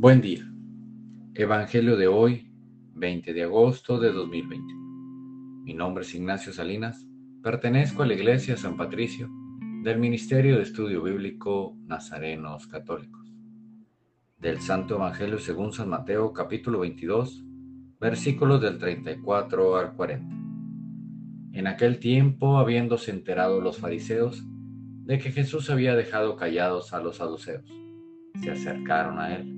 Buen día. Evangelio de hoy, 20 de agosto de 2020. Mi nombre es Ignacio Salinas. Pertenezco a la Iglesia San Patricio del Ministerio de Estudio Bíblico Nazarenos Católicos. Del Santo Evangelio según San Mateo capítulo 22, versículos del 34 al 40. En aquel tiempo, habiéndose enterado los fariseos de que Jesús había dejado callados a los saduceos, se acercaron a él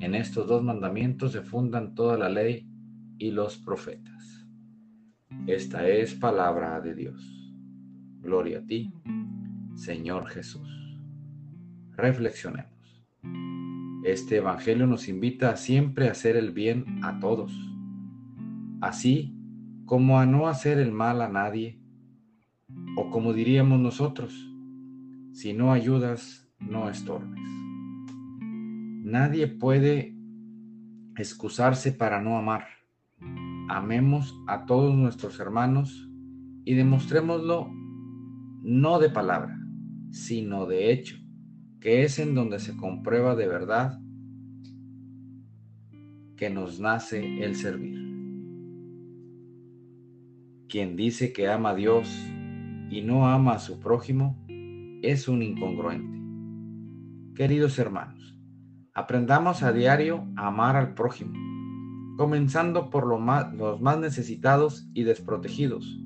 En estos dos mandamientos se fundan toda la ley y los profetas. Esta es palabra de Dios. Gloria a ti, Señor Jesús. Reflexionemos. Este Evangelio nos invita siempre a hacer el bien a todos, así como a no hacer el mal a nadie, o como diríamos nosotros, si no ayudas, no estorbes. Nadie puede excusarse para no amar. Amemos a todos nuestros hermanos y demostrémoslo no de palabra, sino de hecho, que es en donde se comprueba de verdad que nos nace el servir. Quien dice que ama a Dios y no ama a su prójimo es un incongruente. Queridos hermanos, Aprendamos a diario a amar al prójimo, comenzando por los más necesitados y desprotegidos.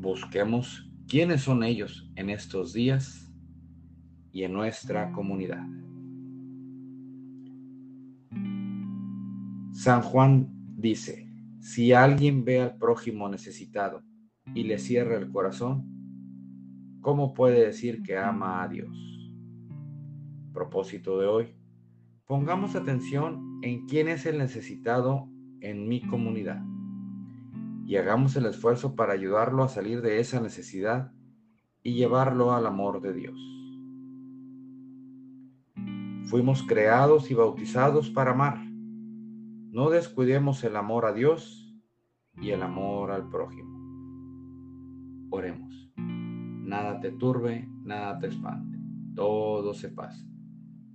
Busquemos quiénes son ellos en estos días y en nuestra comunidad. San Juan dice, si alguien ve al prójimo necesitado y le cierra el corazón, ¿cómo puede decir que ama a Dios? Propósito de hoy. Pongamos atención en quién es el necesitado en mi comunidad y hagamos el esfuerzo para ayudarlo a salir de esa necesidad y llevarlo al amor de Dios. Fuimos creados y bautizados para amar. No descuidemos el amor a Dios y el amor al prójimo. Oremos. Nada te turbe, nada te espante. Todo se pasa.